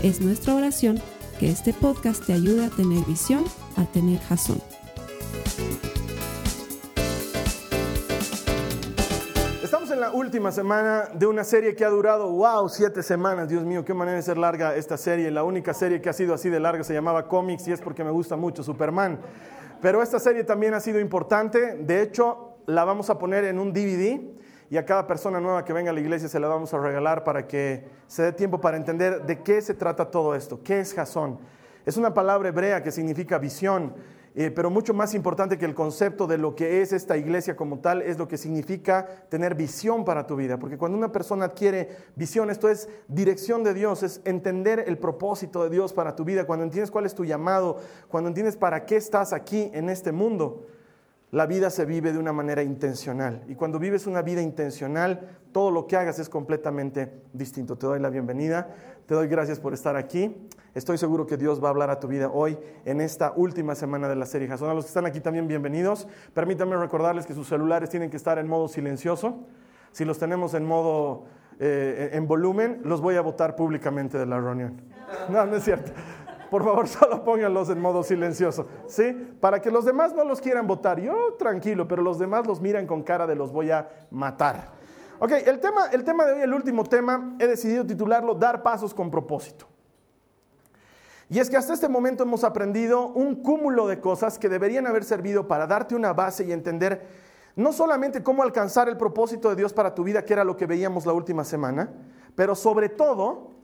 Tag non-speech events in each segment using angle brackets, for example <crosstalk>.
Es nuestra oración que este podcast te ayude a tener visión, a tener jazón. Estamos en la última semana de una serie que ha durado, wow, siete semanas. Dios mío, qué manera de ser larga esta serie. La única serie que ha sido así de larga se llamaba Comics y es porque me gusta mucho Superman. Pero esta serie también ha sido importante. De hecho, la vamos a poner en un DVD y a cada persona nueva que venga a la iglesia se la vamos a regalar para que se dé tiempo para entender de qué se trata todo esto, qué es Jasón. Es una palabra hebrea que significa visión, eh, pero mucho más importante que el concepto de lo que es esta iglesia como tal es lo que significa tener visión para tu vida, porque cuando una persona adquiere visión, esto es dirección de Dios, es entender el propósito de Dios para tu vida, cuando entiendes cuál es tu llamado, cuando entiendes para qué estás aquí en este mundo. La vida se vive de una manera intencional. Y cuando vives una vida intencional, todo lo que hagas es completamente distinto. Te doy la bienvenida, te doy gracias por estar aquí. Estoy seguro que Dios va a hablar a tu vida hoy en esta última semana de la serie Jason. A los que están aquí también bienvenidos. Permítanme recordarles que sus celulares tienen que estar en modo silencioso. Si los tenemos en modo eh, en volumen, los voy a votar públicamente de la reunión. No, no es cierto por favor <laughs> solo pónganlos en modo silencioso, ¿sí? Para que los demás no los quieran votar. Yo tranquilo, pero los demás los miran con cara de los voy a matar. Ok, el tema, el tema de hoy, el último tema, he decidido titularlo Dar pasos con propósito. Y es que hasta este momento hemos aprendido un cúmulo de cosas que deberían haber servido para darte una base y entender no solamente cómo alcanzar el propósito de Dios para tu vida, que era lo que veíamos la última semana, pero sobre todo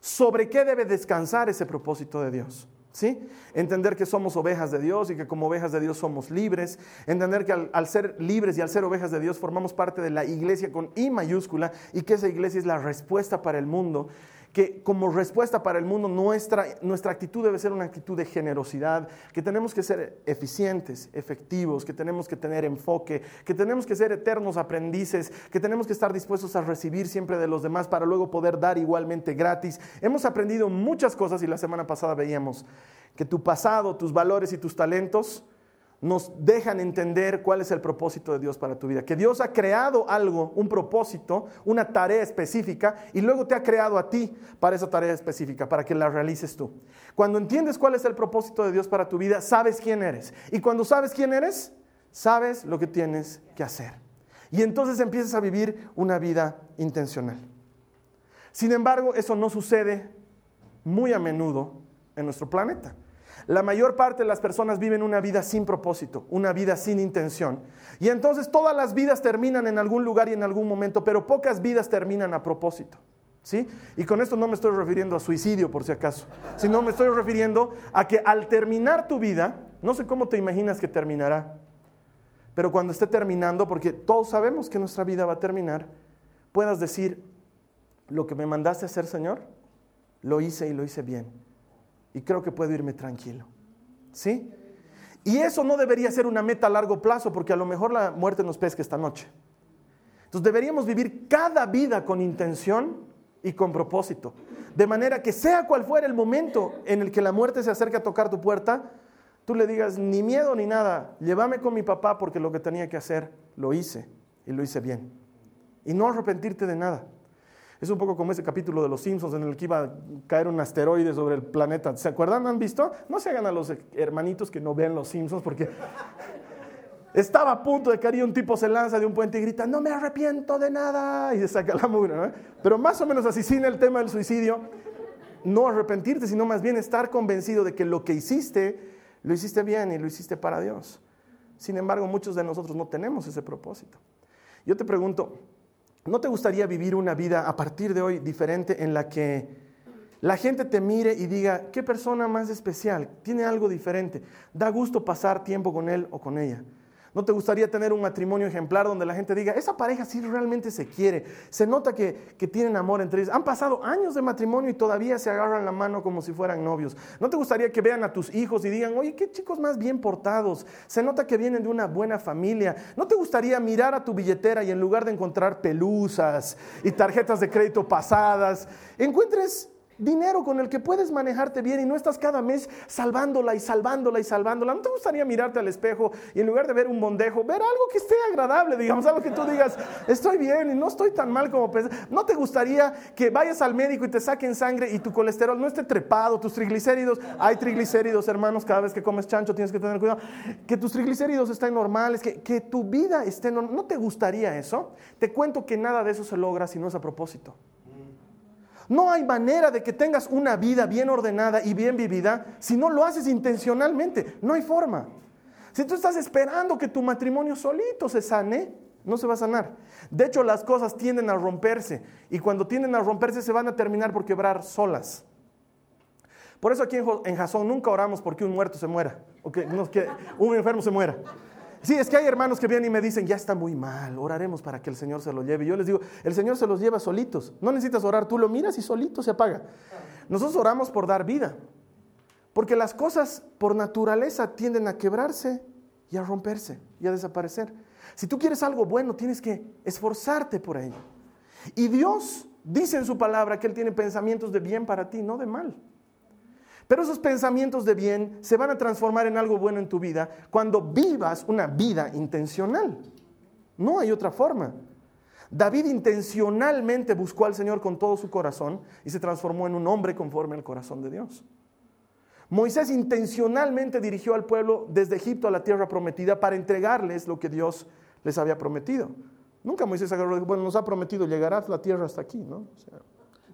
sobre qué debe descansar ese propósito de Dios. ¿Sí? Entender que somos ovejas de Dios y que como ovejas de Dios somos libres. Entender que al, al, ser libres y al ser ovejas de Dios formamos parte de la iglesia con I mayúscula y que esa iglesia es la respuesta para el mundo que como respuesta para el mundo nuestra, nuestra actitud debe ser una actitud de generosidad, que tenemos que ser eficientes, efectivos, que tenemos que tener enfoque, que tenemos que ser eternos aprendices, que tenemos que estar dispuestos a recibir siempre de los demás para luego poder dar igualmente gratis. Hemos aprendido muchas cosas y la semana pasada veíamos que tu pasado, tus valores y tus talentos nos dejan entender cuál es el propósito de Dios para tu vida. Que Dios ha creado algo, un propósito, una tarea específica, y luego te ha creado a ti para esa tarea específica, para que la realices tú. Cuando entiendes cuál es el propósito de Dios para tu vida, sabes quién eres. Y cuando sabes quién eres, sabes lo que tienes que hacer. Y entonces empiezas a vivir una vida intencional. Sin embargo, eso no sucede muy a menudo en nuestro planeta. La mayor parte de las personas viven una vida sin propósito, una vida sin intención. Y entonces todas las vidas terminan en algún lugar y en algún momento, pero pocas vidas terminan a propósito. ¿Sí? Y con esto no me estoy refiriendo a suicidio, por si acaso, sino me estoy refiriendo a que al terminar tu vida, no sé cómo te imaginas que terminará, pero cuando esté terminando, porque todos sabemos que nuestra vida va a terminar, puedas decir, lo que me mandaste a hacer, Señor, lo hice y lo hice bien y creo que puedo irme tranquilo. ¿Sí? Y eso no debería ser una meta a largo plazo porque a lo mejor la muerte nos pesca esta noche. Entonces deberíamos vivir cada vida con intención y con propósito. De manera que sea cual fuera el momento en el que la muerte se acerque a tocar tu puerta, tú le digas ni miedo ni nada, llévame con mi papá porque lo que tenía que hacer lo hice y lo hice bien. Y no arrepentirte de nada. Es un poco como ese capítulo de Los Simpsons en el que iba a caer un asteroide sobre el planeta. ¿Se acuerdan? ¿Han visto? No se hagan a los hermanitos que no vean Los Simpsons porque <laughs> estaba a punto de caer y un tipo se lanza de un puente y grita, no me arrepiento de nada, y se saca la mugre. Pero más o menos así, sin el tema del suicidio, no arrepentirte, sino más bien estar convencido de que lo que hiciste, lo hiciste bien y lo hiciste para Dios. Sin embargo, muchos de nosotros no tenemos ese propósito. Yo te pregunto, ¿No te gustaría vivir una vida a partir de hoy diferente en la que la gente te mire y diga, qué persona más especial, tiene algo diferente, da gusto pasar tiempo con él o con ella? ¿No te gustaría tener un matrimonio ejemplar donde la gente diga, esa pareja sí realmente se quiere? Se nota que, tienen amor entre ellos. Han pasado años de matrimonio y todavía se agarran la mano como si fueran novios. ¿No te gustaría que vean a tus hijos y digan, oye, qué chicos más bien portados? Se nota que vienen de una buena familia. ¿No te gustaría mirar a tu billetera y en lugar de encontrar pelusas y tarjetas de crédito pasadas, encuentres dinero con el que puedes manejarte bien y no estás cada mes salvándola y salvándola y salvándola. ¿No te gustaría mirarte al espejo y en lugar de ver un bondejo, ver algo que esté agradable, digamos, algo que tú digas, estoy bien y no estoy tan mal como pensé? ¿No te gustaría que vayas al médico y te saquen sangre y tu colesterol no esté trepado, tus triglicéridos, hay triglicéridos, hermanos, cada vez que comes chancho tienes que tener cuidado, que tus triglicéridos estén normales, que, que tu vida esté normal? ¿No te gustaría eso? Te cuento que nada de eso se logra si no es a propósito. No hay manera de que tengas una vida bien ordenada y bien vivida si no lo haces intencionalmente. No hay forma. Si tú estás esperando que tu matrimonio solito se sane, no se va a sanar. De hecho, las cosas tienden a romperse y cuando tienden a romperse se van a terminar por quebrar solas. Por eso aquí en Jasón nunca oramos porque un muerto se muera o que un enfermo se muera. Sí, es que hay hermanos que vienen y me dicen, ya está muy mal, oraremos para que el Señor se lo lleve. Yo les digo, el Señor se los lleva solitos. No necesitas orar, tú lo miras y solito se apaga. Nosotros oramos por dar vida, porque las cosas por naturaleza tienden a quebrarse y a romperse y a desaparecer. Si tú quieres algo bueno, tienes que esforzarte por ello. Y Dios dice en su palabra que Él tiene pensamientos de bien para ti, no de mal. Pero esos pensamientos de bien se van a transformar en algo bueno en tu vida cuando vivas una vida intencional. No hay otra forma. David intencionalmente buscó al Señor con todo su corazón y se transformó en un hombre conforme al corazón de Dios. Moisés intencionalmente dirigió al pueblo desde Egipto a la tierra prometida para entregarles lo que Dios les había prometido. Nunca Moisés agarró, bueno, nos ha prometido, llegará la tierra hasta aquí, ¿no?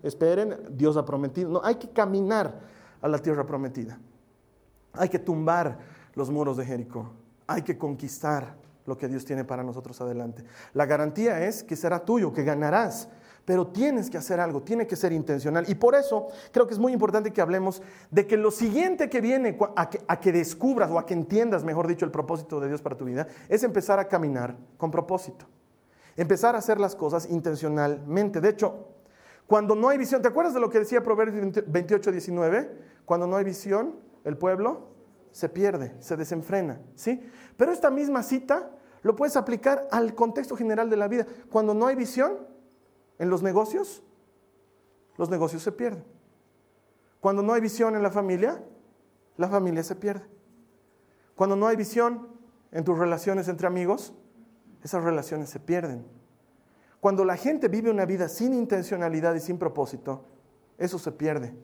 esperen, Dios ha prometido. No, hay que caminar a la tierra prometida. Hay que tumbar los muros de Jericó. Hay que conquistar lo que Dios tiene para nosotros adelante. La garantía es que será tuyo, que ganarás, pero tienes que hacer algo, tiene que ser intencional. Y por eso creo que es muy importante que hablemos de que lo siguiente que viene a que, a que descubras o a que entiendas, mejor dicho, el propósito de Dios para tu vida, es empezar a caminar con propósito. Empezar a hacer las cosas intencionalmente. De hecho, cuando no hay visión, ¿te acuerdas de lo que decía Proverbios 28, 19? Cuando no hay visión, el pueblo se pierde, se desenfrena, ¿sí? Pero esta misma cita lo puedes aplicar al contexto general de la vida. Cuando no hay visión en los negocios, los negocios se pierden. Cuando no hay visión en la familia, la familia se pierde. Cuando no hay visión en tus relaciones entre amigos, esas relaciones se pierden. Cuando la gente vive una vida sin intencionalidad y sin propósito, eso se pierde.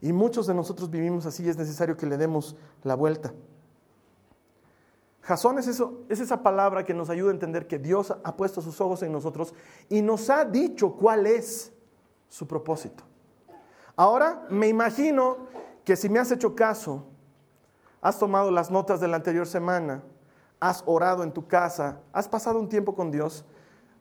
Y muchos de nosotros vivimos así y es necesario que le demos la vuelta. Jasón es, eso, es esa palabra que nos ayuda a entender que Dios ha puesto sus ojos en nosotros y nos ha dicho cuál es su propósito. Ahora me imagino que si me has hecho caso, has tomado las notas de la anterior semana, has orado en tu casa, has pasado un tiempo con Dios,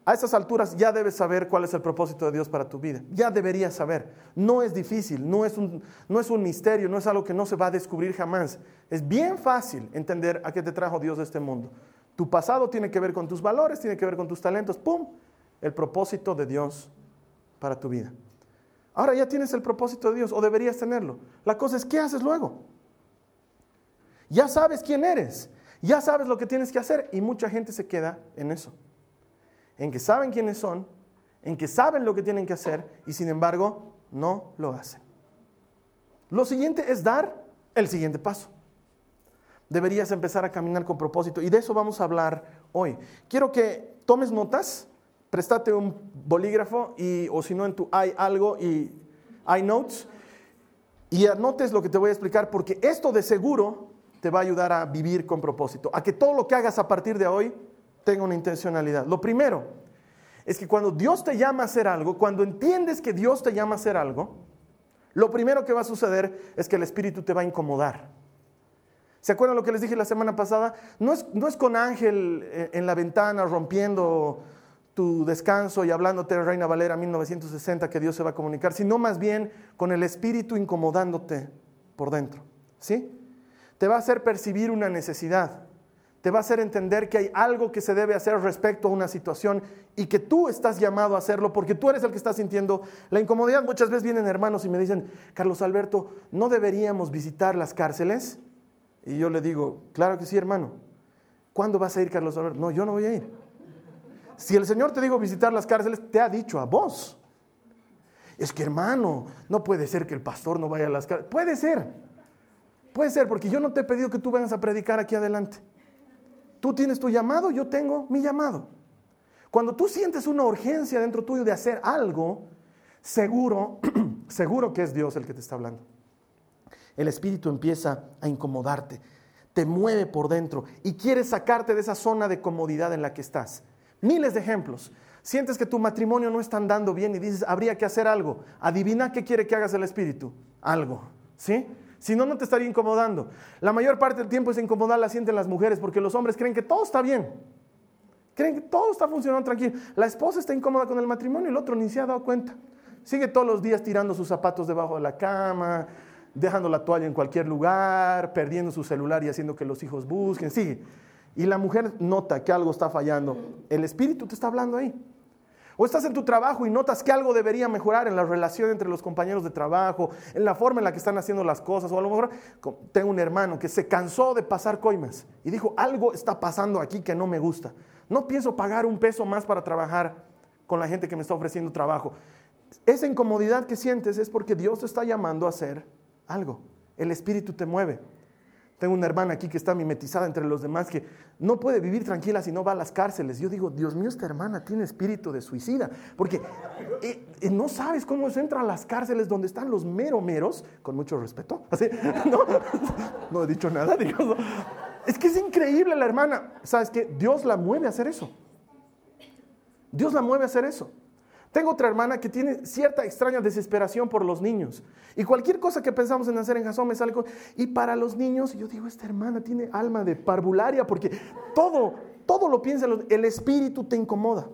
a esas alturas ya debes saber cuál es el propósito de Dios para tu vida. Ya deberías saber. No es difícil, no es, un, no es un misterio, no es algo que no se va a descubrir jamás. Es bien fácil entender a qué te trajo Dios de este mundo. Tu pasado tiene que ver con tus valores, tiene que ver con tus talentos. ¡Pum! El propósito de Dios para tu vida. Ahora ya tienes el propósito de Dios o deberías tenerlo. La cosa es, ¿qué haces luego? Ya sabes quién eres, ya sabes lo que tienes que hacer y mucha gente se queda en eso en que saben quiénes son, en que saben lo que tienen que hacer y sin embargo no lo hacen. Lo siguiente es dar el siguiente paso. Deberías empezar a caminar con propósito y de eso vamos a hablar hoy. Quiero que tomes notas, prestate un bolígrafo y o si no en tu hay algo y hay notes y anotes lo que te voy a explicar porque esto de seguro te va a ayudar a vivir con propósito, a que todo lo que hagas a partir de hoy tenga una intencionalidad. Lo primero es que cuando Dios te llama a hacer algo, cuando entiendes que Dios te llama a hacer algo, lo primero que va a suceder es que el Espíritu te va a incomodar. ¿Se acuerdan lo que les dije la semana pasada? No es, no es con ángel eh, en la ventana rompiendo tu descanso y hablándote de Reina Valera 1960 que Dios se va a comunicar, sino más bien con el Espíritu incomodándote por dentro. ¿Sí? Te va a hacer percibir una necesidad te va a hacer entender que hay algo que se debe hacer respecto a una situación y que tú estás llamado a hacerlo porque tú eres el que está sintiendo la incomodidad. Muchas veces vienen hermanos y me dicen, Carlos Alberto, ¿no deberíamos visitar las cárceles? Y yo le digo, claro que sí, hermano. ¿Cuándo vas a ir, Carlos Alberto? No, yo no voy a ir. Si el Señor te dijo visitar las cárceles, te ha dicho a vos. Es que, hermano, no puede ser que el pastor no vaya a las cárceles. Puede ser. Puede ser, porque yo no te he pedido que tú vengas a predicar aquí adelante. Tú tienes tu llamado, yo tengo mi llamado. Cuando tú sientes una urgencia dentro tuyo de hacer algo, seguro, <clears throat> seguro que es Dios el que te está hablando. El espíritu empieza a incomodarte, te mueve por dentro y quiere sacarte de esa zona de comodidad en la que estás. Miles de ejemplos. Sientes que tu matrimonio no está andando bien y dices, habría que hacer algo. Adivina qué quiere que hagas el espíritu. Algo. ¿Sí? Si no, no te estaría incomodando. La mayor parte del tiempo es incomodar la sienten las mujeres porque los hombres creen que todo está bien. Creen que todo está funcionando tranquilo. La esposa está incómoda con el matrimonio y el otro ni se ha dado cuenta. Sigue todos los días tirando sus zapatos debajo de la cama, dejando la toalla en cualquier lugar, perdiendo su celular y haciendo que los hijos busquen. Sigue. Y la mujer nota que algo está fallando. El espíritu te está hablando ahí. O estás en tu trabajo y notas que algo debería mejorar en la relación entre los compañeros de trabajo, en la forma en la que están haciendo las cosas. O a lo mejor tengo un hermano que se cansó de pasar coimas y dijo, algo está pasando aquí que no me gusta. No pienso pagar un peso más para trabajar con la gente que me está ofreciendo trabajo. Esa incomodidad que sientes es porque Dios te está llamando a hacer algo. El Espíritu te mueve. Tengo una hermana aquí que está mimetizada entre los demás que no puede vivir tranquila si no va a las cárceles. Yo digo, Dios mío, esta hermana tiene espíritu de suicida, porque eh, eh, no sabes cómo se entra a las cárceles donde están los mero meros, con mucho respeto. <laughs> No, <laughs> no he dicho nada, <laughs> digo, es que es increíble la hermana. ¿Sabes qué? Dios la mueve a hacer eso. Dios la mueve a hacer eso. Tengo otra hermana que tiene cierta extraña desesperación por los niños. Y cualquier cosa que pensamos en hacer en Jasón me sale con... Y para los niños, yo digo, esta hermana tiene alma de parvularia porque todo, todo lo piensa, el espíritu te incomoda.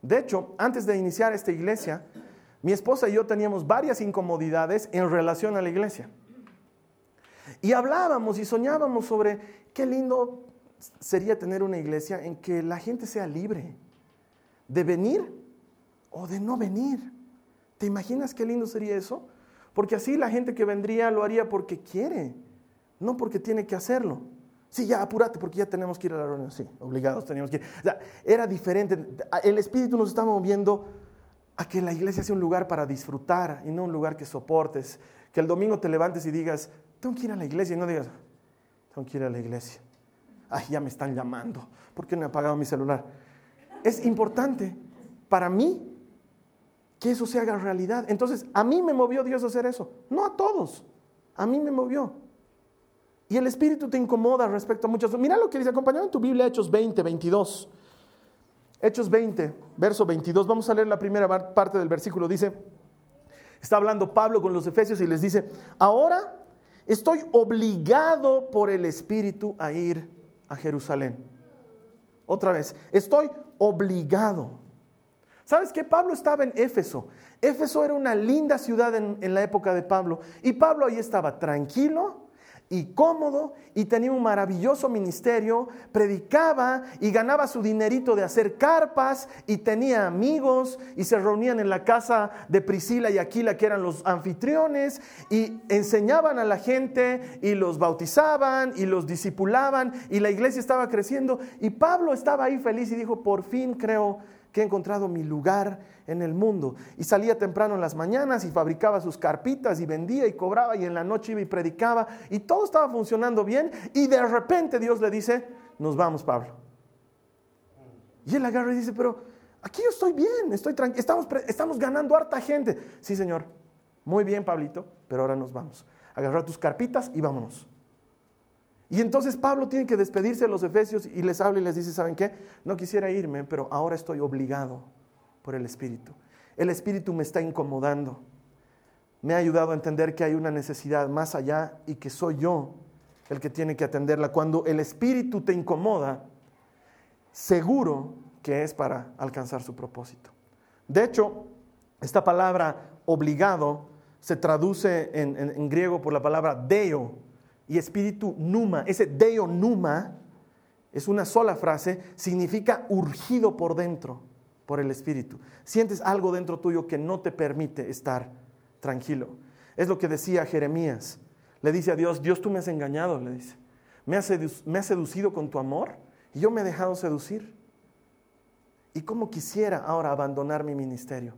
De hecho, antes de iniciar esta iglesia, mi esposa y yo teníamos varias incomodidades en relación a la iglesia. Y hablábamos y soñábamos sobre qué lindo sería tener una iglesia en que la gente sea libre de venir o de no venir. ¿Te imaginas qué lindo sería eso? Porque así la gente que vendría lo haría porque quiere, no porque tiene que hacerlo. Sí, ya apúrate porque ya tenemos que ir a la reunión. Sí, obligados teníamos que ir. O sea, era diferente. El Espíritu nos está moviendo a que la iglesia sea un lugar para disfrutar y no un lugar que soportes. Que el domingo te levantes y digas, tengo que ir a la iglesia. Y no digas, tengo que ir a la iglesia. Ay, ya me están llamando. ¿Por qué no he apagado mi celular? Es importante para mí que eso se haga realidad. Entonces, a mí me movió Dios a hacer eso, no a todos, a mí me movió. Y el Espíritu te incomoda respecto a muchas Mira lo que dice, acompañado en tu Biblia, Hechos 20, 22. Hechos 20, verso 22. Vamos a leer la primera parte del versículo. Dice, está hablando Pablo con los Efesios y les dice, ahora estoy obligado por el Espíritu a ir a Jerusalén. Otra vez, estoy obligado. ¿Sabes qué? Pablo estaba en Éfeso. Éfeso era una linda ciudad en, la época de Pablo. Y Pablo ahí estaba tranquilo y cómodo y tenía un maravilloso ministerio, predicaba y ganaba su dinerito de hacer carpas y tenía amigos y se reunían en la casa de Priscila y Aquila que eran los anfitriones y enseñaban a la gente y los bautizaban y los discipulaban y la iglesia estaba creciendo y Pablo estaba ahí feliz y dijo, por fin creo que he encontrado mi lugar en el mundo. Y salía temprano en las mañanas y fabricaba sus carpitas y vendía y cobraba y en la noche iba y predicaba y todo estaba funcionando bien y de repente Dios le dice, nos vamos Pablo. Y él agarra y dice, pero aquí yo estoy bien, estoy tranquilo, estamos, estamos ganando harta gente. Sí, Señor, muy bien Pablito, pero ahora nos vamos. Agarrar tus carpitas y vámonos. Y entonces Pablo tiene que despedirse de los efesios y les habla y les dice, ¿saben qué? No quisiera irme, pero ahora estoy obligado por el Espíritu. El Espíritu me está incomodando. Me ha ayudado a entender que hay una necesidad más allá y que soy yo el que tiene que atenderla. Cuando el Espíritu te incomoda, seguro que es para alcanzar su propósito. De hecho, esta palabra obligado se traduce en, en griego por la palabra deo, y espíritu numa. Ese deo numa es una sola frase, significa urgido por dentro, por el Espíritu. Sientes algo dentro tuyo que no te permite estar tranquilo. Es lo que decía Jeremías. Le dice a Dios, Dios tú me has engañado, le dice. Me has, me has seducido con tu amor y yo me he dejado seducir. ¿Y cómo quisiera ahora abandonar mi ministerio?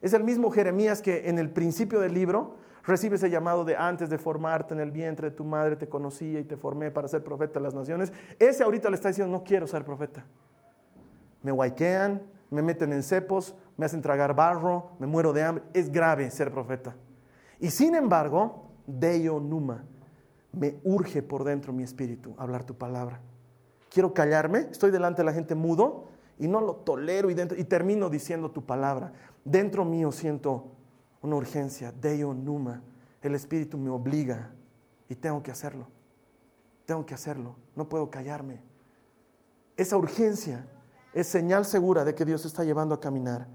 Es el mismo Jeremías que en el principio del libro recibe ese llamado de antes de formarte en el vientre de tu madre te conocía y te formé para ser profeta de las naciones. Ese ahorita le está diciendo, no quiero ser profeta. Me guayquean, me meten en cepos, me hacen tragar barro, me muero de hambre. Es grave ser profeta. Y sin embargo, Deo Numa, me urge por dentro mi espíritu hablar tu palabra. Quiero callarme, estoy delante de la gente mudo y no lo tolero y termino diciendo tu palabra. Dentro mío siento una urgencia, Deo Numa. El Espíritu me obliga y tengo que hacerlo. Tengo que hacerlo. No puedo callarme. Esa urgencia es señal segura de que Dios está llevando a caminar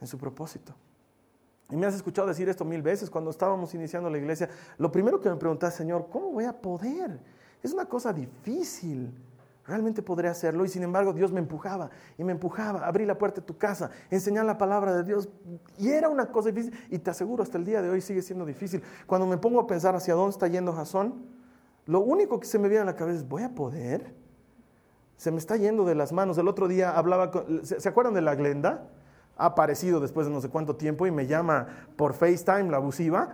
en su propósito. Y me has escuchado decir esto mil veces cuando estábamos iniciando la iglesia. Lo primero que me preguntaba, Señor, ¿cómo voy a poder? Es una cosa difícil. Realmente podría hacerlo y sin embargo Dios me empujaba y me empujaba, abrí la puerta de tu casa, enseñar la palabra de Dios y era una cosa difícil y te aseguro hasta el día de hoy sigue siendo difícil. Cuando me pongo a pensar hacia dónde está yendo Jasón, lo único que se me viene a la cabeza es, ¿voy a poder? Se me está yendo de las manos. El otro día hablaba, con, ¿se, acuerdan de la Glenda? Ha aparecido después de no sé cuánto tiempo y me llama por FaceTime la abusiva.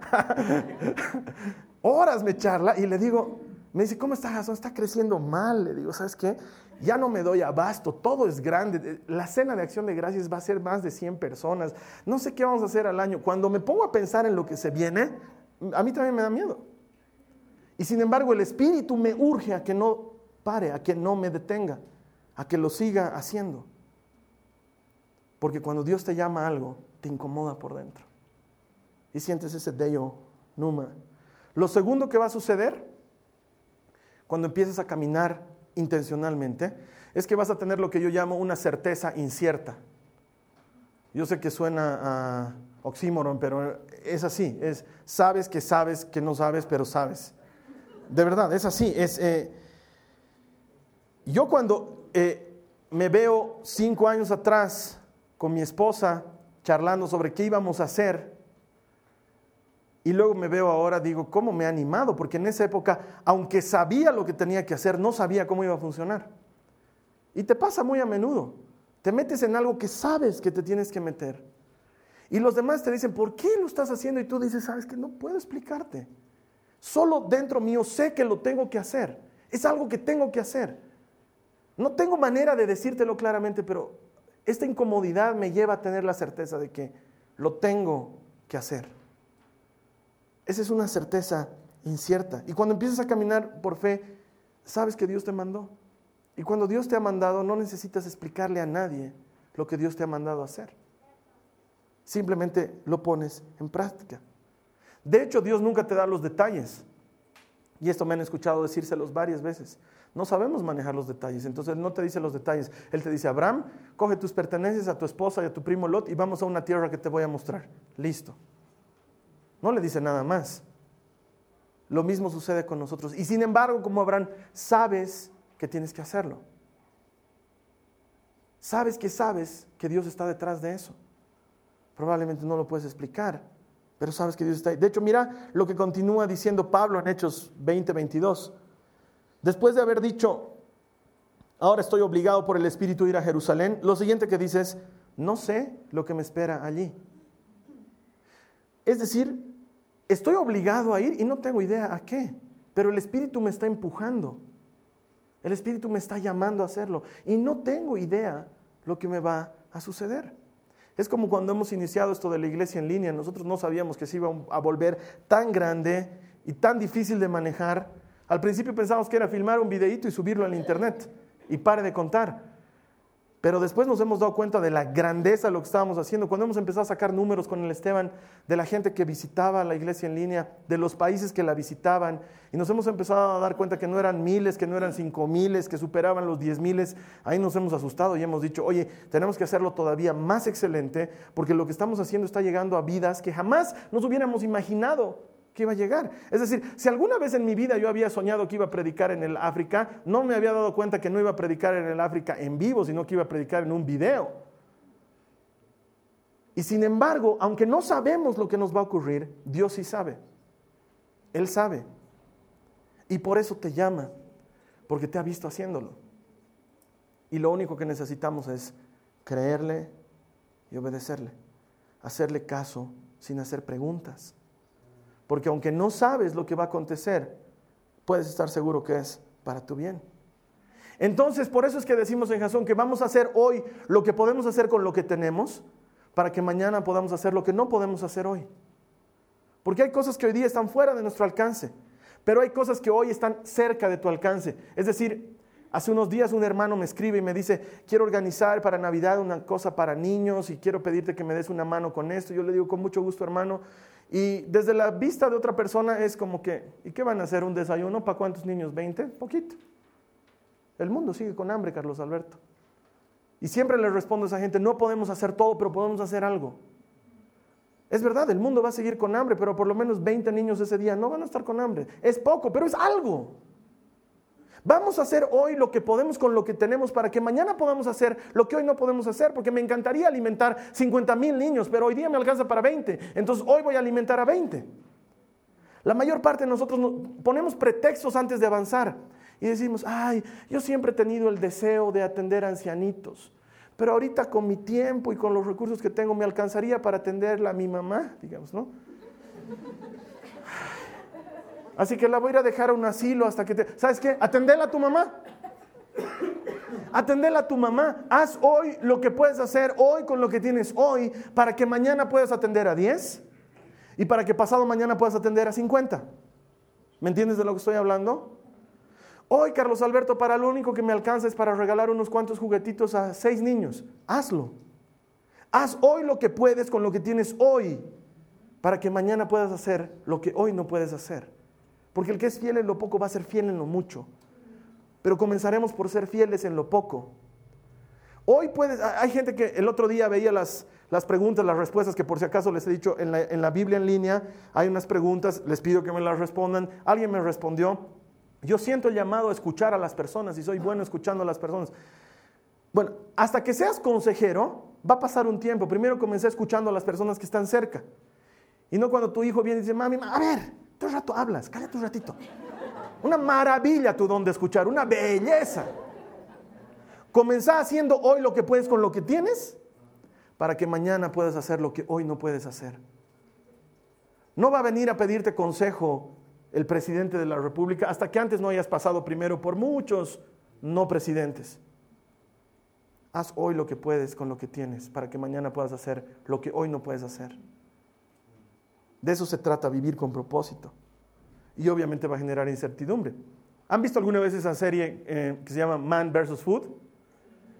<laughs> Horas me charla y le digo, me dice, ¿cómo está Jason? Está creciendo mal. Le digo, ¿sabes qué? Ya no me doy abasto, todo es grande. La cena de acción de gracias va a ser más de 100 personas. No sé qué vamos a hacer al año. Cuando me pongo a pensar en lo que se viene, a mí también me da miedo. Y sin embargo, el Espíritu me urge a que no pare, a que no me detenga, a que lo siga haciendo. Porque cuando Dios te llama algo, te incomoda por dentro. Y sientes ese Deo Numa. Lo segundo que va a suceder cuando empiezas a caminar intencionalmente, es que vas a tener lo que yo llamo una certeza incierta. Yo sé que suena a oxímoron, pero es así, es sabes que sabes que no sabes, pero sabes. De verdad, es así. Es, eh, yo cuando eh, me veo cinco años atrás con mi esposa charlando sobre qué íbamos a hacer, y luego me veo ahora, digo, ¿cómo me ha animado? Porque en esa época, aunque sabía lo que tenía que hacer, no sabía cómo iba a funcionar. Y te pasa muy a menudo. Te metes en algo que sabes que te tienes que meter. Y los demás te dicen, ¿por qué lo estás haciendo? Y tú dices, sabes que no puedo explicarte. Solo dentro mío sé que lo tengo que hacer. Es algo que tengo que hacer. No tengo manera de decírtelo claramente, pero esta incomodidad me lleva a tener la certeza de que lo tengo que hacer. Esa es una certeza incierta. Y cuando empiezas a caminar por fe, sabes que Dios te mandó. Y cuando Dios te ha mandado, no necesitas explicarle a nadie lo que Dios te ha mandado hacer. Simplemente lo pones en práctica. De hecho, Dios nunca te da los detalles. Y esto me han escuchado decírselos varias veces. No sabemos manejar los detalles, entonces no te dice los detalles. Él te dice, Abraham, coge tus pertenencias a tu esposa y a tu primo Lot y vamos a una tierra que te voy a mostrar. Listo. No le dice nada más. Lo mismo sucede con nosotros. Y sin embargo, como Abraham, sabes que tienes que hacerlo. Sabes que sabes que Dios está detrás de eso. Probablemente no lo puedes explicar, pero sabes que Dios está ahí. De hecho, mira lo que continúa diciendo Pablo en Hechos 20, 22. Después de haber dicho, ahora estoy obligado por el Espíritu a ir a Jerusalén, lo siguiente que dice es, no sé lo que me espera allí. Es decir, estoy obligado a ir y no tengo idea a qué, pero el Espíritu me está empujando. El Espíritu me está llamando a hacerlo y no tengo idea lo que me va a suceder. Es como cuando hemos iniciado esto de la iglesia en línea, nosotros no sabíamos que se iba a volver tan grande y tan difícil de manejar. Al principio pensábamos que era filmar un videíto y subirlo al internet y pare de contar. Pero después nos hemos dado cuenta de la grandeza de lo que estábamos haciendo. Cuando hemos empezado a sacar números con el Esteban de la gente que visitaba la iglesia en línea, de los países que la visitaban, y nos hemos empezado a dar cuenta que no eran miles, que no eran cinco miles, que superaban los diez miles, ahí nos hemos asustado y hemos dicho, oye, tenemos que hacerlo todavía más excelente, porque lo que estamos haciendo está llegando a vidas que jamás nos hubiéramos imaginado que iba a llegar. Es decir, si alguna vez en mi vida yo había soñado que iba a predicar en el África, no me había dado cuenta que no iba a predicar en el África en vivo, sino que iba a predicar en un video. Y sin embargo, aunque no sabemos lo que nos va a ocurrir, Dios sí sabe. Él sabe. Y por eso te llama, porque te ha visto haciéndolo. Y lo único que necesitamos es creerle y obedecerle, hacerle caso sin hacer preguntas. Porque aunque no sabes lo que va a acontecer, puedes estar seguro que es para tu bien. Entonces, por eso es que decimos en Jasón que vamos a hacer hoy lo que podemos hacer con lo que tenemos, para que mañana podamos hacer lo que no podemos hacer hoy. Porque hay cosas que hoy día están fuera de nuestro alcance, pero hay cosas que hoy están cerca de tu alcance. Es decir, hace unos días un hermano me escribe y me dice, quiero organizar para Navidad una cosa para niños y quiero pedirte que me des una mano con esto. Yo le digo, con mucho gusto, hermano, y desde la vista de otra persona es como que, ¿y qué van a hacer? ¿Un desayuno para cuántos niños? ¿20? Poquito. El mundo sigue con hambre, Carlos Alberto. Y siempre le respondo a esa gente, no podemos hacer todo, pero podemos hacer algo. Es verdad, el mundo va a seguir con hambre, pero por lo menos 20 niños ese día no van a estar con hambre. Es poco, pero es algo. Vamos a hacer hoy lo que podemos con lo que tenemos para que mañana podamos hacer lo que hoy no podemos hacer, porque me encantaría alimentar 50 mil niños, pero hoy día me alcanza para 20, entonces hoy voy a alimentar a 20. La mayor parte de nosotros ponemos pretextos antes de avanzar y decimos, ay, yo siempre he tenido el deseo de atender ancianitos, pero ahorita con mi tiempo y con los recursos que tengo me alcanzaría para atenderla a mi mamá, digamos, ¿no? Así que la voy a ir a dejar a un asilo hasta que te... ¿Sabes qué? Atendela a tu mamá. Atendela a tu mamá. Haz hoy lo que puedes hacer hoy con lo que tienes hoy para que mañana puedas atender a 10 y para que pasado mañana puedas atender a 50. ¿Me entiendes de lo que estoy hablando? Hoy, Carlos Alberto, para lo único que me alcanza es para regalar unos cuantos juguetitos a seis niños. Hazlo. Haz hoy lo que puedes con lo que tienes hoy para que mañana puedas hacer lo que hoy no puedes hacer. Porque el que es fiel en lo poco va a ser fiel en lo mucho. Pero comenzaremos por ser fieles en lo poco. Hoy puedes, hay gente que el otro día veía las, las preguntas, las respuestas, que por si acaso les he dicho en la, en la Biblia en línea, hay unas preguntas, les pido que me las respondan. Alguien me respondió, yo siento el llamado a escuchar a las personas y soy bueno escuchando a las personas. Bueno, hasta que seas consejero, va a pasar un tiempo. Primero comencé escuchando a las personas que están cerca. Y no cuando tu hijo viene y dice, mami, a ver, Todo rato hablas, cállate un ratito. Una maravilla tu don de escuchar, una belleza. Comenzá haciendo hoy lo que puedes con lo que tienes para que mañana puedas hacer lo que hoy no puedes hacer. No va a venir a pedirte consejo el presidente de la República hasta que antes no hayas pasado primero por muchos no presidentes. Haz hoy lo que puedes con lo que tienes para que mañana puedas hacer lo que hoy no puedes hacer. De eso se trata, vivir con propósito. Y obviamente va a generar incertidumbre. ¿Han visto alguna vez esa serie eh, que se llama Man vs. Food?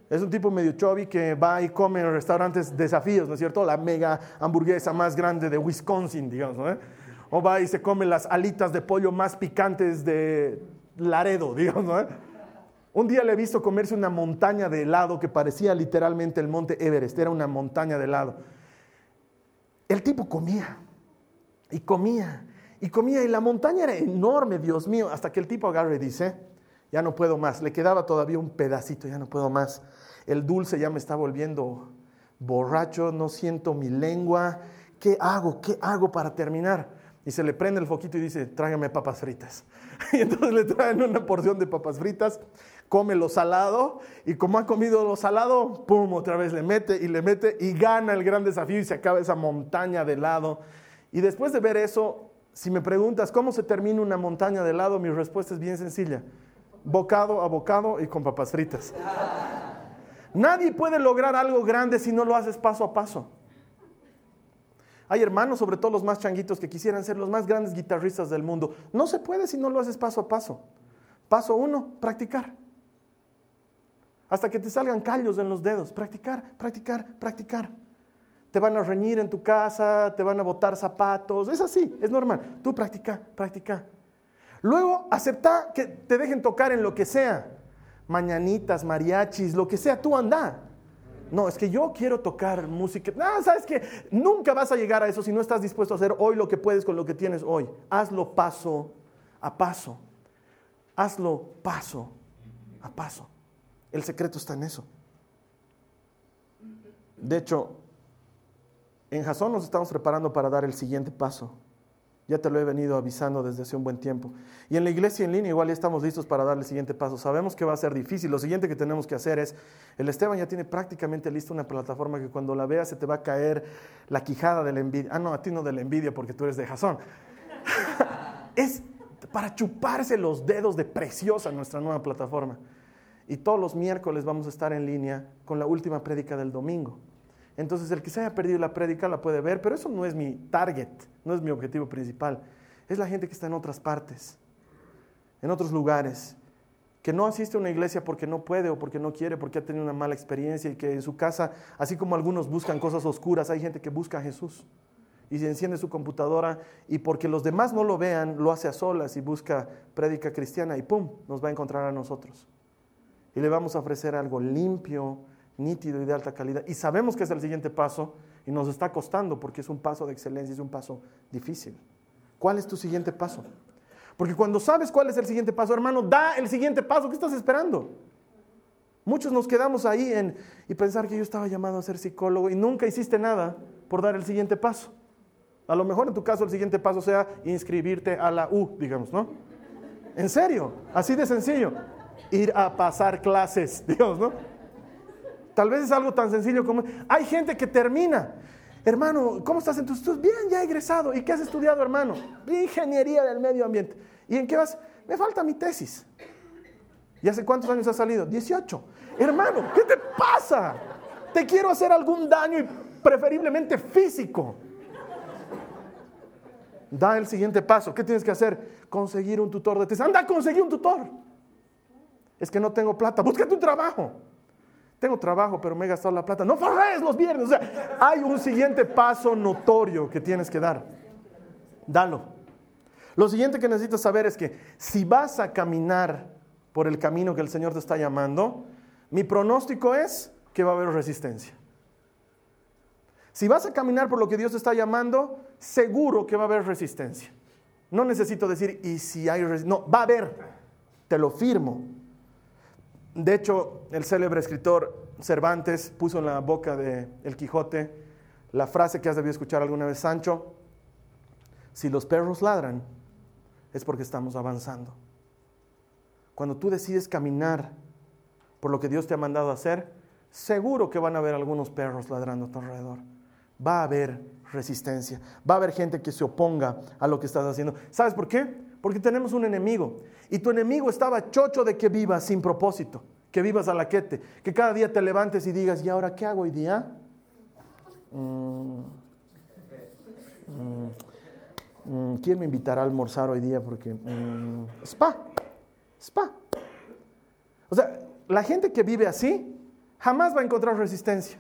Es un tipo medio chubby que va y come en restaurantes desafíos, ¿no es cierto? La mega hamburguesa más grande de Wisconsin, digamos, ¿no? O va y se come las alitas de pollo más picantes de Laredo, <laughs> digamos, ¿no? Un día le he visto comerse una montaña de helado que parecía literalmente el monte Everest, era una montaña de helado. El tipo comía, y comía, y comía, y la montaña era enorme, Dios mío, hasta que el tipo agarra y dice, ya no puedo más, le quedaba todavía un pedacito, ya no puedo más. El dulce ya me está volviendo borracho, no siento mi lengua, ¿qué hago? ¿Qué hago para terminar? Y se le prende el foquito y dice, tráigame papas fritas. <laughs> Y entonces le traen una porción de papas fritas, come lo salado y como ha comido lo salado, pum, otra vez le mete y le mete y gana el gran desafío y se acaba esa montaña de helado y después de ver eso, si me preguntas cómo se termina una montaña de helado, mi respuesta es bien sencilla. Bocado a bocado y con papas fritas. Nadie puede lograr algo grande si no lo haces paso a paso. Hay hermanos, sobre todo los más changuitos, que quisieran ser los más grandes guitarristas del mundo. No se puede si no lo haces paso a paso. Paso uno, practicar. Hasta que te salgan callos en los dedos. Practicar, practicar, practicar te van a reñir en tu casa, te van a botar zapatos, es así, es normal. Tú practica, practica. Luego acepta que te dejen tocar en lo que sea, mañanitas, mariachis, lo que sea, tú anda. No, es que yo quiero tocar música. No, sabes que nunca vas a llegar a eso si no estás dispuesto a hacer hoy lo que puedes con lo que tienes hoy. Hazlo paso a paso. Hazlo paso a paso. El secreto está en eso. De hecho, en Jasón nos estamos preparando para dar el siguiente paso. Ya te lo he venido avisando desde hace un buen tiempo. Y en la iglesia en línea igual ya estamos listos para dar el siguiente paso. Sabemos que va a ser difícil. Lo siguiente que tenemos que hacer es, el Esteban ya tiene prácticamente lista una plataforma que cuando la veas se te va a caer la quijada de la envidia. Ah, no, a ti no de la envidia porque tú eres de Jasón. <laughs> es para chuparse los dedos de preciosa nuestra nueva plataforma. Y todos los miércoles vamos a estar en línea con la última prédica del domingo. Entonces el que se haya perdido la prédica la puede ver, pero eso no es mi target, no es mi objetivo principal. Es la gente que está en otras partes, en otros lugares, que no asiste a una iglesia porque no puede o porque no quiere, porque ha tenido una mala experiencia y que en su casa, así como algunos buscan cosas oscuras, hay gente que busca a Jesús y se enciende su computadora y porque los demás no lo vean, lo hace a solas y busca prédica cristiana y ¡pum! nos va a encontrar a nosotros. Y le vamos a ofrecer algo limpio, nítido y de alta calidad. Y sabemos que es el siguiente paso y nos está costando porque es un paso de excelencia, es un paso difícil. ¿Cuál es tu siguiente paso? Porque cuando sabes cuál es el siguiente paso, hermano, da el siguiente paso. ¿Qué estás esperando? Muchos nos quedamos ahí y pensar que yo estaba llamado a ser psicólogo y nunca hiciste nada por dar el siguiente paso. A lo mejor en tu caso el siguiente paso sea inscribirte a la U, digamos, ¿no? En serio, así de sencillo. Ir a pasar clases, <laughs> digamos, ¿no? Tal vez es algo tan sencillo como, hay gente que termina, hermano, ¿cómo estás en tus estudios? Bien, ya he egresado. ¿Y qué has estudiado, hermano? Ingeniería del medio ambiente. ¿Y en qué vas? Me falta mi tesis. ¿Y hace cuántos años has salido? 18. Hermano, ¿qué te pasa? Te quiero hacer algún daño y preferiblemente físico. Da el siguiente paso. ¿Qué tienes que hacer? Conseguir un tutor de tesis. Anda, conseguí un tutor. Es que no tengo plata. Búscate un trabajo. Tengo trabajo, pero me he gastado la plata. No forres los viernes. Hay un siguiente paso notorio que tienes que dar. Dalo. Lo siguiente que necesitas saber es que si vas a caminar por el camino que el Señor te está llamando, mi pronóstico es que va a haber resistencia. Si vas a caminar por lo que Dios te está llamando, seguro que va a haber resistencia. No necesito decir, y si hay resistencia. No, va a haber. Te lo firmo. De hecho, el célebre escritor Cervantes puso en la boca de El Quijote la frase que has debido escuchar alguna vez, Sancho, si los perros ladran es porque estamos avanzando. Cuando tú decides caminar por lo que Dios te ha mandado hacer, seguro que van a haber algunos perros ladrando a tu alrededor. Va a haber resistencia, va a haber gente que se oponga a lo que estás haciendo. ¿Sabes por qué? Porque tenemos un enemigo. Y tu enemigo estaba chocho de que vivas sin propósito, que vivas a la quete, que cada día te levantes y digas, ¿y ahora qué hago hoy día? Mm, mm, mm, ¿Quién me invitará a almorzar hoy día? Porque spa, spa. O sea, la gente que vive así jamás va a encontrar resistencia.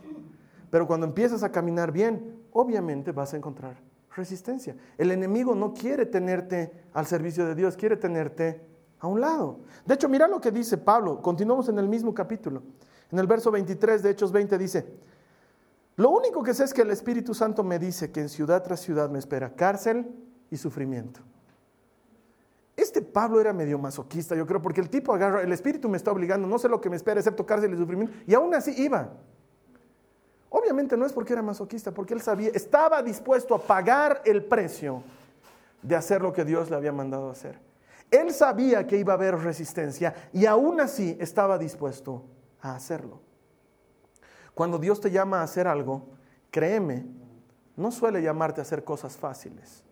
Pero cuando empiezas a caminar bien, obviamente vas a encontrar resistencia. El enemigo no quiere tenerte al servicio de Dios, quiere tenerte a un lado. De hecho, mira lo que dice Pablo. Continuamos en el mismo capítulo. En el verso 23 de Hechos 20 dice, lo único que sé es que el Espíritu Santo me dice que en ciudad tras ciudad me espera cárcel y sufrimiento. Este Pablo era medio masoquista, yo creo, porque el tipo agarra, el Espíritu me está obligando, no sé lo que me espera excepto cárcel y sufrimiento, y aún así iba. No es porque era masoquista, porque él sabía, estaba dispuesto a pagar el precio de hacer lo que Dios le había mandado hacer. Él sabía que iba a haber resistencia y aún así estaba dispuesto a hacerlo. Cuando Dios te llama a hacer algo, créeme, no suele llamarte a hacer cosas fáciles.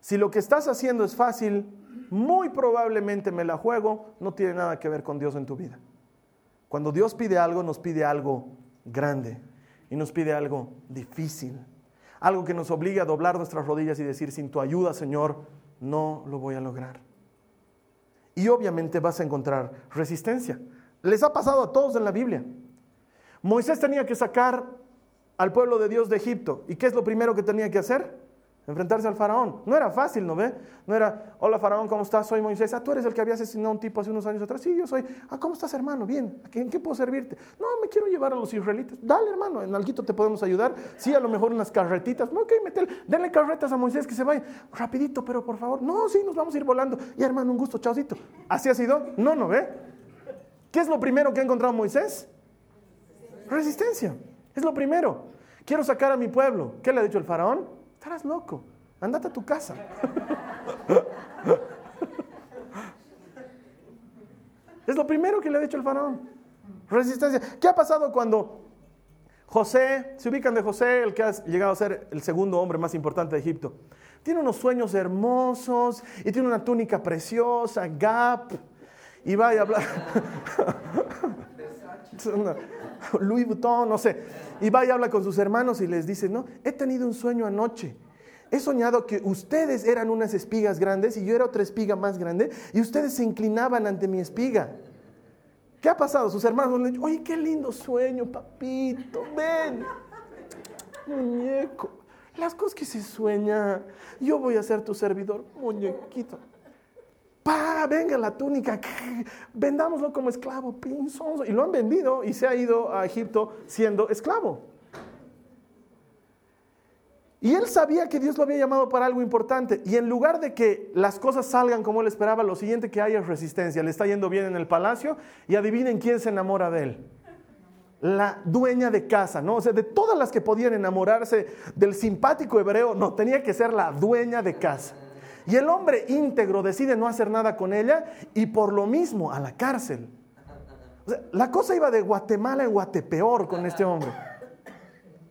Si lo que estás haciendo es fácil, muy probablemente me la juego, no tiene nada que ver con Dios en tu vida. Cuando Dios pide algo, nos pide algo grande y nos pide algo difícil, algo que nos obliga a doblar nuestras rodillas y decir, sin tu ayuda, Señor, no lo voy a lograr. Y obviamente vas a encontrar resistencia. Les ha pasado a todos en la Biblia. Moisés tenía que sacar al pueblo de Dios de Egipto. ¿Y qué es lo primero que tenía que hacer? Enfrentarse al faraón. No era fácil, ¿no ve? No era, hola faraón, ¿cómo estás? Soy Moisés. Ah, tú eres el que había asesinado a un tipo hace unos años atrás. Sí, yo soy. Ah, ¿cómo estás, hermano? Bien. ¿En qué puedo servirte? No, me quiero llevar a los israelitas. Dale, hermano, en alguito te podemos ayudar. Sí, a lo mejor unas carretitas. No, ok, metele, denle carretas a Moisés que se vaya. Rapidito, pero por favor. No, sí, nos vamos a ir volando. Y hermano, un gusto, chaucito. ¿Así ha sido? No, no ve. ¿Qué es lo primero que ha encontrado Moisés? Resistencia. Es lo primero. Quiero sacar a mi pueblo. ¿Qué le ha dicho el faraón? Estarás loco. Andate a tu casa. es lo primero que le ha dicho el faraón. Resistencia. ¿Qué ha pasado cuando José, se ubican de José, el que ha llegado a ser el segundo hombre más importante de Egipto? Tiene unos sueños hermosos y tiene una túnica preciosa, Gap, y va a hablar. <laughs> Louis Vuitton, no sé. Y va y habla con sus hermanos y les dice, no, he tenido un sueño anoche. He soñado que ustedes eran unas espigas grandes y yo era otra espiga más grande y ustedes se inclinaban ante mi espiga. ¿Qué ha pasado? Sus hermanos le dicen, oye, qué lindo sueño, papito, ven. Muñeco, las cosas que se sueña, yo voy a ser tu servidor, muñequito. Venga la túnica, <laughs> vendámoslo como esclavo. Y lo han vendido y se ha ido a Egipto siendo esclavo. Y él sabía que Dios lo había llamado para algo importante. Y en lugar de que las cosas salgan como él esperaba, lo siguiente que hay es resistencia. Le está yendo bien en el palacio y adivinen quién se enamora de él. La dueña de casa, ¿no? O sea, de todas las que podían enamorarse del simpático hebreo, no, tenía que ser la dueña de casa. Y el hombre íntegro decide no hacer nada con ella y por lo mismo a la cárcel. La cosa iba de Guatemala en Guatepeor con este hombre.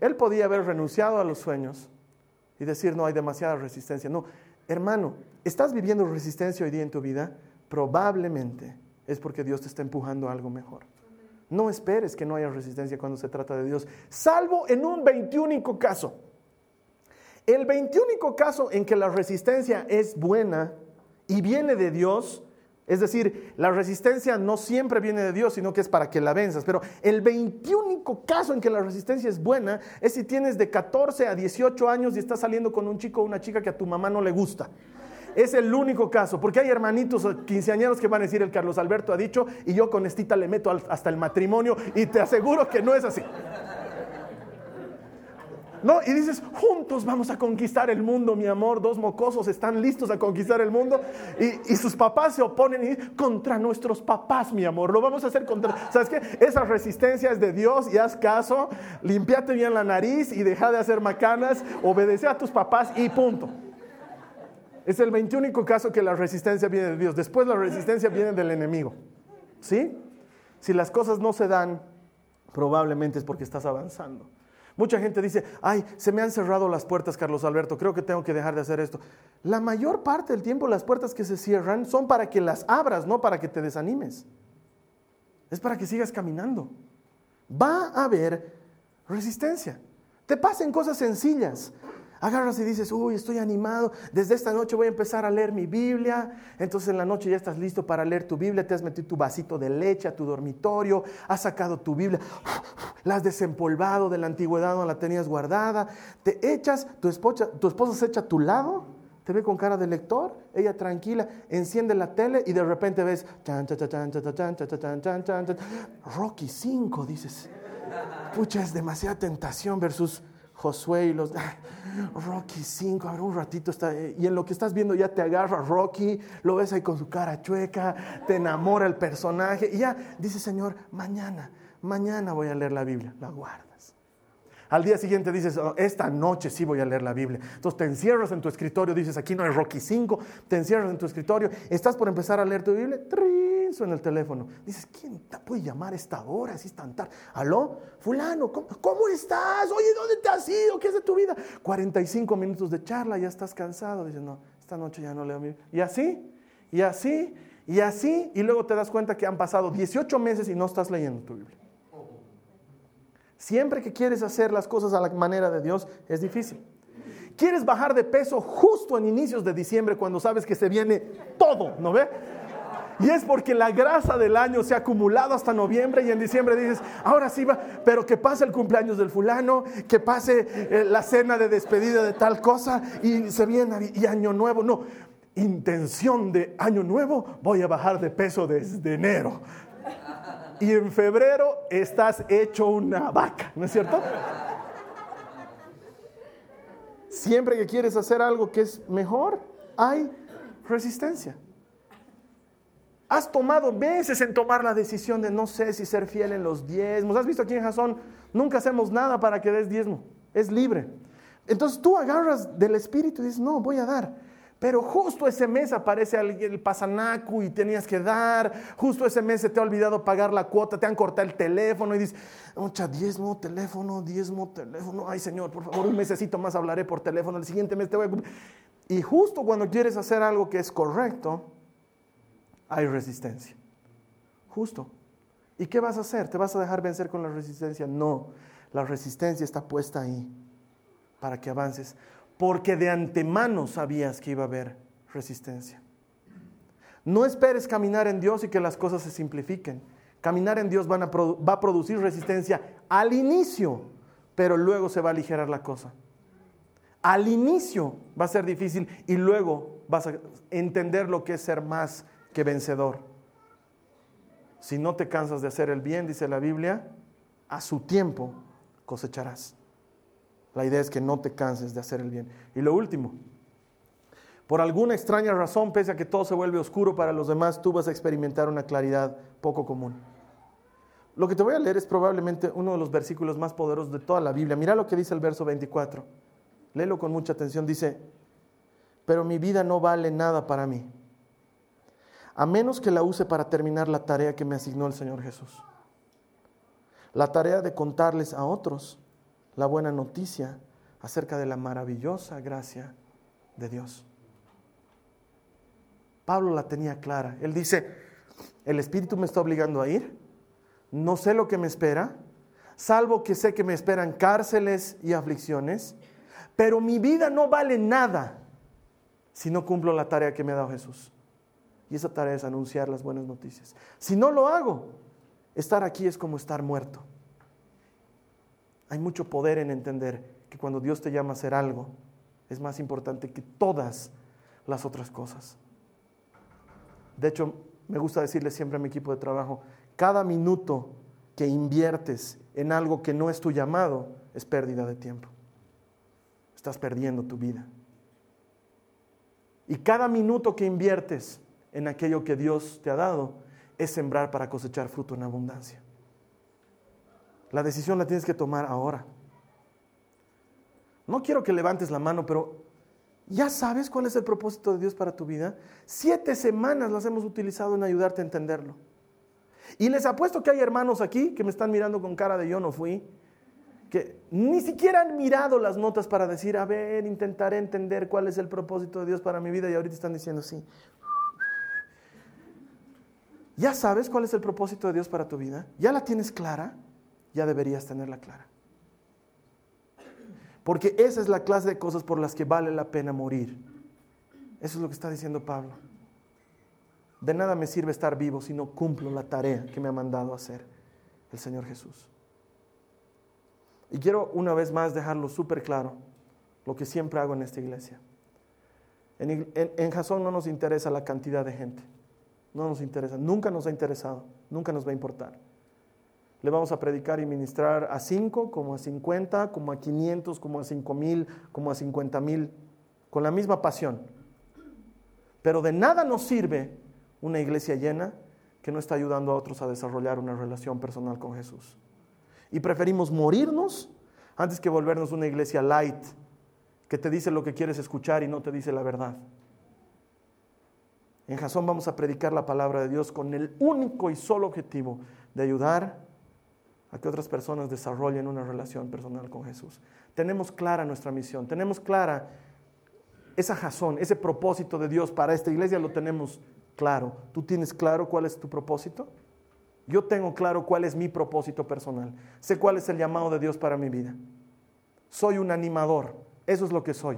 Él podía haber renunciado a los sueños y decir, no, hay demasiada resistencia. No, hermano, ¿estás viviendo resistencia hoy día en tu vida? Probablemente es porque Dios te está empujando a algo mejor. No esperes que no haya resistencia cuando se trata de Dios, salvo en un veintiúnico caso. El veintiúnico caso en que la resistencia es buena y viene de Dios es decir, la resistencia no siempre viene de Dios, sino que es para que la venzas. Pero el 21 caso en que la resistencia es buena es si tienes de 14 a 18 años y estás saliendo con un chico o una chica que a tu mamá no le gusta. Es el único caso, porque hay hermanitos quinceañeros que van a decir el Carlos Alberto ha dicho y yo con estita le meto hasta el matrimonio y te aseguro que no es así. ¿No? Y dices, juntos vamos a conquistar el mundo, mi amor. Dos mocosos están listos a conquistar el mundo. Y, sus papás se oponen y dicen, contra nuestros papás, mi amor. Lo vamos a hacer contra. ¿Sabes qué? Esa resistencia es de Dios y haz caso. Limpiate bien la nariz y deja de hacer macanas. Obedece a tus papás y punto. Es el 21 caso que la resistencia viene de Dios. Después la resistencia viene del enemigo. ¿Sí? Si las cosas no se dan, probablemente es porque estás avanzando. Mucha gente dice, ay, se me han cerrado las puertas, Carlos Alberto, creo que tengo que dejar de hacer esto. La mayor parte del tiempo las puertas que se cierran son para que las abras, no para que te desanimes. Es para que sigas caminando. Va a haber resistencia. Te pasen cosas sencillas agarras y dices, uy, estoy animado, desde esta noche voy a empezar a leer mi Biblia, entonces en la noche ya estás listo para leer tu Biblia, te has metido tu vasito de leche a tu dormitorio, has sacado tu Biblia, la has desempolvado de la antigüedad donde la tenías guardada, te echas, tu esposa, tu esposa se echa a tu lado, te ve con cara de lector, ella tranquila, enciende la tele y de repente ves Rocky 5, dices, pucha, es demasiada tentación versus Josué y los <laughs> Rocky 5, a ver un ratito está y en lo que estás viendo ya te agarra Rocky, lo ves ahí con su cara chueca, te enamora el personaje y ya dice, "Señor, mañana, mañana voy a leer la Biblia." La guardas. Al día siguiente dices, oh, esta noche sí voy a leer la Biblia. Entonces te encierras en tu escritorio, dices, aquí no hay Rocky 5, te encierras en tu escritorio, estás por empezar a leer tu Biblia, en el teléfono. Dices, ¿quién te puede llamar esta hora? Así es tan tarde. ¿Aló? Fulano, ¿cómo, estás? Oye, ¿dónde te has ido? ¿Qué es de tu vida? 45 minutos de charla, ya estás cansado. Dices, no, esta noche ya no leo mi... Y así, y así, y así, y luego te das cuenta que han pasado 18 meses y no estás leyendo tu Biblia. Siempre que quieres hacer las cosas a la manera de Dios, es difícil. Quieres bajar de peso justo en inicios de diciembre cuando sabes que se viene todo, ¿no ve? Y es porque la grasa del año se ha acumulado hasta noviembre y en diciembre dices, ahora sí va, pero que pase el cumpleaños del fulano, que pase eh, la cena de despedida de tal cosa y se viene y año nuevo. No, intención de año nuevo, voy a bajar de peso desde enero. Y en febrero estás hecho una vaca, ¿no es cierto? Siempre que quieres hacer algo que es mejor, hay resistencia. Has tomado meses en tomar la decisión de no sé si ser fiel en los diezmos. ¿Has visto aquí en Jasón? Nunca hacemos nada para que des diezmo. Es libre. Entonces tú agarras del Espíritu y dices, no, voy a dar. Pero justo ese mes aparece el pasanacu y tenías que dar. Justo ese mes se te ha olvidado pagar la cuota, te han cortado el teléfono y dices, mucha diezmo, teléfono, diezmo, teléfono. Ay Señor, por favor, un mesecito más hablaré por teléfono. El siguiente mes te voy a... Y justo cuando quieres hacer algo que es correcto, hay resistencia. Justo. ¿Y qué vas a hacer? ¿Te vas a dejar vencer con la resistencia? No, la resistencia está puesta ahí para que avances, porque de antemano sabías que iba a haber resistencia. No esperes caminar en Dios y que las cosas se simplifiquen. Caminar en Dios va a producir resistencia al inicio, pero luego se va a aligerar la cosa. Al inicio va a ser difícil y luego vas a entender lo que es ser más que vencedor. Si no te cansas de hacer el bien, dice la Biblia, a su tiempo cosecharás. La idea es que no te canses de hacer el bien. Y lo último, por alguna extraña razón, pese a que todo se vuelve oscuro para los demás, tú vas a experimentar una claridad poco común. Lo que te voy a leer es probablemente uno de los versículos más poderosos de toda la Biblia. Mira lo que dice el verso 24. Léelo con mucha atención. Dice, pero mi vida no vale nada para mí a menos que la use para terminar la tarea que me asignó el Señor Jesús. La tarea de contarles a otros la buena noticia acerca de la maravillosa gracia de Dios. Pablo la tenía clara. Él dice, el Espíritu me está obligando a ir, no sé lo que me espera, salvo que sé que me esperan cárceles y aflicciones, pero mi vida no vale nada si no cumplo la tarea que me ha dado Jesús. Y esa tarea es anunciar las buenas noticias. Si no lo hago, estar aquí es como estar muerto. Hay mucho poder en entender que cuando Dios te llama a hacer algo, es más importante que todas las otras cosas. De hecho, me gusta decirle siempre a mi equipo de trabajo, cada minuto que inviertes en algo que no es tu llamado es pérdida de tiempo. Estás perdiendo tu vida. Y cada minuto que inviertes en aquello que Dios te ha dado es sembrar para cosechar fruto en abundancia. La decisión la tienes que tomar ahora. No quiero que levantes la mano, pero ¿ya sabes cuál es el propósito de Dios para tu vida? Siete semanas las hemos utilizado en ayudarte a entenderlo. Y les apuesto que hay hermanos aquí que me están mirando con cara de yo no fui, que ni siquiera han mirado las notas para decir, a ver, intentaré entender cuál es el propósito de Dios para mi vida y ahorita están diciendo, sí, ¿Ya sabes cuál es el propósito de Dios para tu vida? ¿Ya la tienes clara? Ya deberías tenerla clara. Porque esa es la clase de cosas por las que vale la pena morir. Eso es lo que está diciendo Pablo. De nada me sirve estar vivo si no cumplo la tarea que me ha mandado hacer el Señor Jesús. Y quiero una vez más dejarlo súper claro, lo que siempre hago en esta iglesia. En, en, Jasón no nos interesa la cantidad de gente. No nos interesa, nunca nos ha interesado, nunca nos va a importar. Le vamos a predicar y ministrar a 5, como a 50, como a 500, como a 5 mil, como a 50 mil, con la misma pasión. Pero de nada nos sirve una iglesia llena que no está ayudando a otros a desarrollar una relación personal con Jesús. Y preferimos morirnos antes que volvernos una iglesia light, que te dice lo que quieres escuchar y no te dice la verdad. En Jasón vamos a predicar la palabra de Dios con el único y solo objetivo de ayudar que otras personas desarrollen una relación personal con Jesús. Tenemos clara nuestra misión, tenemos clara esa Jasón, ese propósito de Dios para esta iglesia, lo tenemos claro. ¿Tú tienes claro cuál es tu propósito? Yo tengo claro cuál es mi propósito personal. Sé cuál es el llamado de Dios para mi vida. Soy un animador, eso es lo que soy.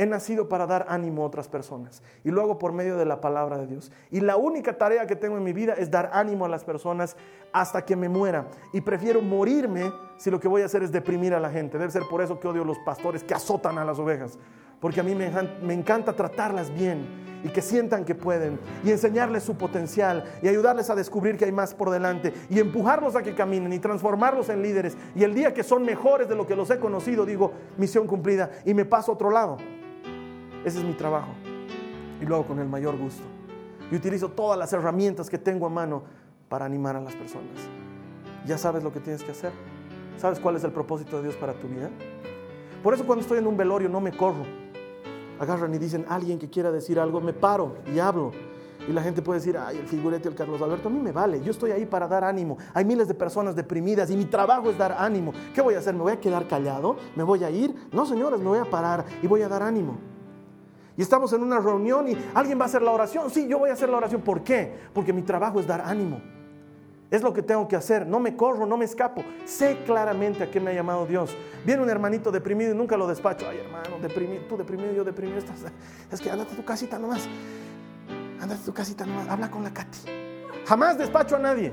He nacido para dar ánimo a otras personas y lo hago por medio de la palabra de Dios. Y la única tarea que tengo en mi vida es dar ánimo a las personas hasta que me muera. Y prefiero morirme si lo que voy a hacer es deprimir a la gente. Debe ser por eso que odio a los pastores que azotan a las ovejas. Porque a mí me, me encanta tratarlas bien y que sientan que pueden y enseñarles su potencial y ayudarles a descubrir que hay más por delante y empujarlos a que caminen y transformarlos en líderes. Y el día que son mejores de lo que los he conocido, digo, misión cumplida y me paso a otro lado. Ese es mi trabajo. Y lo hago con el mayor gusto. Y utilizo todas las herramientas que tengo a mano para animar a las personas. Ya sabes lo que tienes que hacer. ¿Sabes cuál es el propósito de Dios para tu vida? Por eso cuando estoy en un velorio no me corro. Agarran y dicen, alguien que quiera decir algo, me paro y hablo. Y la gente puede decir, ay, el figurete, el Carlos Alberto, a mí me vale, yo estoy ahí para dar ánimo. Hay miles de personas deprimidas y mi trabajo es dar ánimo. ¿Qué voy a hacer? ¿Me voy a quedar callado? ¿Me voy a ir? No, señores, me voy a parar y voy a dar ánimo y estamos en una reunión y alguien va a hacer la oración. Sí, yo voy a hacer la oración. ¿Por qué? Porque mi trabajo es dar ánimo. Es lo que tengo que hacer. No me corro, no me escapo. Sé claramente a qué me ha llamado Dios. Viene un hermanito deprimido y nunca lo despacho. Ay, hermano, deprimido, tú deprimido, yo deprimido. Estás, es que andate a tu casita nomás. Andate a tu casita nomás. Habla con la Katy. Jamás despacho a nadie.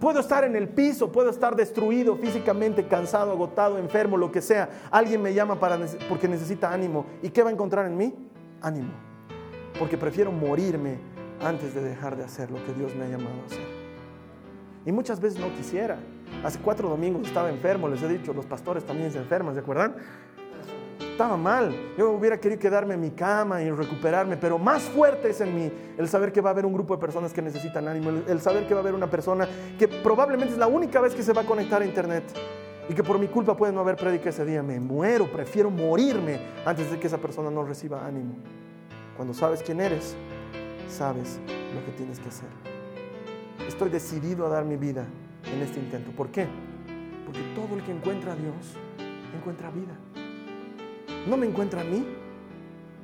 Puedo estar en el piso, puedo estar destruido físicamente, cansado, agotado, enfermo, lo que sea. Alguien me llama para, porque necesita ánimo. ¿Y qué va a encontrar en mí? Ánimo. Porque prefiero morirme antes de dejar de hacer lo que Dios me ha llamado a hacer. Y muchas veces no quisiera. Hace cuatro domingos estaba enfermo, les he dicho, los pastores también se enferman, ¿se acuerdan? estaba mal. Yo hubiera querido quedarme en mi cama y recuperarme, pero más fuerte es en mí el saber que va a haber un grupo de personas que necesitan ánimo, el, saber que va a haber una persona que probablemente es la única vez que se va a conectar a internet y que por mi culpa puede no haber predica ese día. Me muero, prefiero morirme antes de que esa persona no reciba ánimo. Cuando sabes quién eres, sabes lo que tienes que hacer. Estoy decidido a dar mi vida en este intento. ¿Por qué? Porque todo el que encuentra a Dios encuentra vida no me encuentra a mí,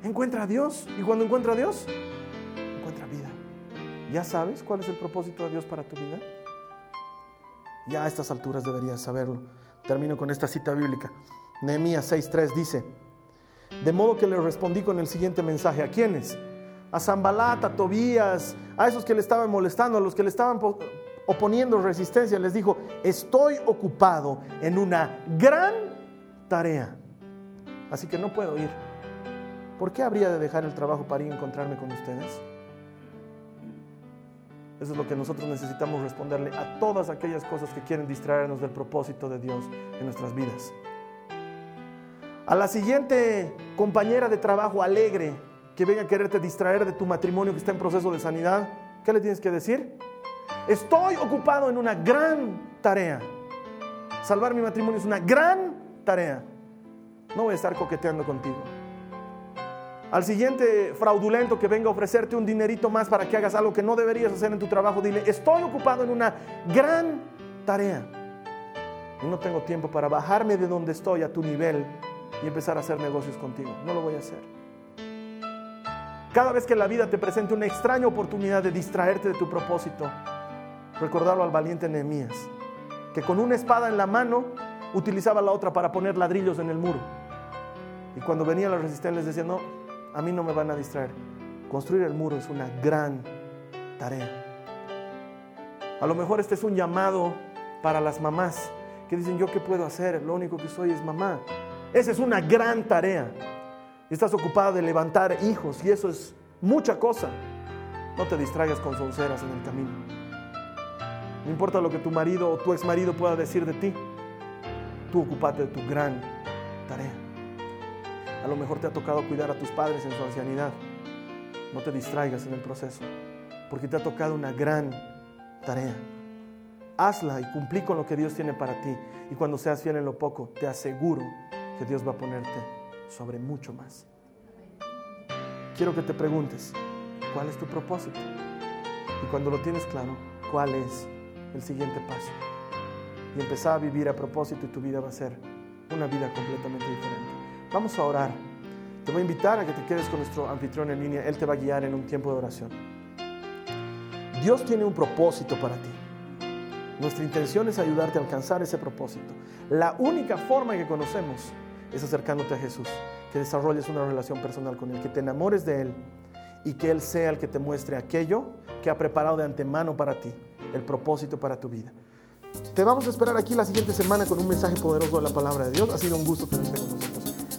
encuentra a Dios. Y cuando encuentra a Dios, encuentra vida. ¿Ya sabes cuál es el propósito de Dios para tu vida? Ya a estas alturas deberías saberlo. Termino con esta cita bíblica. Nehemías 6:3 dice, de modo que le respondí con el siguiente mensaje. ¿A quiénes? A Zambalat, a Tobías, a esos que le estaban molestando, a los que le estaban oponiendo resistencia. Les dijo, estoy ocupado en una gran tarea así que no puedo ir. ¿Por qué habría de dejar el trabajo para ir a encontrarme con ustedes? Eso es lo que nosotros necesitamos responderle a todas aquellas cosas que quieren distraernos del propósito de Dios en nuestras vidas. A la siguiente compañera de trabajo alegre que venga a quererte distraer de tu matrimonio que está en proceso de sanidad, ¿qué le tienes que decir? Estoy ocupado en una gran tarea. Salvar mi matrimonio es una gran tarea. No voy a estar coqueteando contigo. Al siguiente fraudulento que venga a ofrecerte un dinerito más para que hagas algo que no deberías hacer en tu trabajo, dile, estoy ocupado en una gran tarea. Y no tengo tiempo para bajarme de donde estoy a tu nivel y empezar a hacer negocios contigo. No lo voy a hacer. Cada vez que la vida te presente una extraña oportunidad de distraerte de tu propósito, recordarlo al valiente Nehemías, que con una espada en la mano utilizaba la otra para poner ladrillos en el muro. Y cuando venía la resistencia les decía, no, a mí no me van a distraer. Construir el muro es una gran tarea. A lo mejor este es un llamado para las mamás que dicen, yo qué puedo hacer, lo único que soy es mamá. Esa es una gran tarea. Estás ocupada de levantar hijos y eso es mucha cosa. No te distraigas con sonceras en el camino. No importa lo que tu marido o tu ex marido pueda decir de ti. Tú ocupate de tu gran tarea. A lo mejor te ha tocado cuidar a tus padres en su ancianidad. No te distraigas en el proceso, porque te ha tocado una gran tarea. Hazla y cumplí con lo que Dios tiene para ti. Y cuando seas fiel en lo poco, te aseguro que Dios va a ponerte sobre mucho más. Quiero que te preguntes, ¿cuál es tu propósito? Y cuando lo tienes claro, ¿cuál es el siguiente paso? Y empezar a vivir a propósito y tu vida va a ser una vida completamente diferente. Vamos a orar. Te voy a invitar a que te quedes con nuestro anfitrión en línea. Él te va a guiar en un tiempo de oración. Dios tiene un propósito para ti. Nuestra intención es ayudarte a alcanzar ese propósito. La única forma que conocemos es acercándote a Jesús, que desarrolles una relación personal con Él, que te enamores de Él y que Él sea el que te muestre aquello que ha preparado de antemano para ti, el propósito para tu vida. Te vamos a esperar aquí la siguiente semana con un mensaje poderoso de la palabra de Dios. Ha sido un gusto tenerte con nosotros.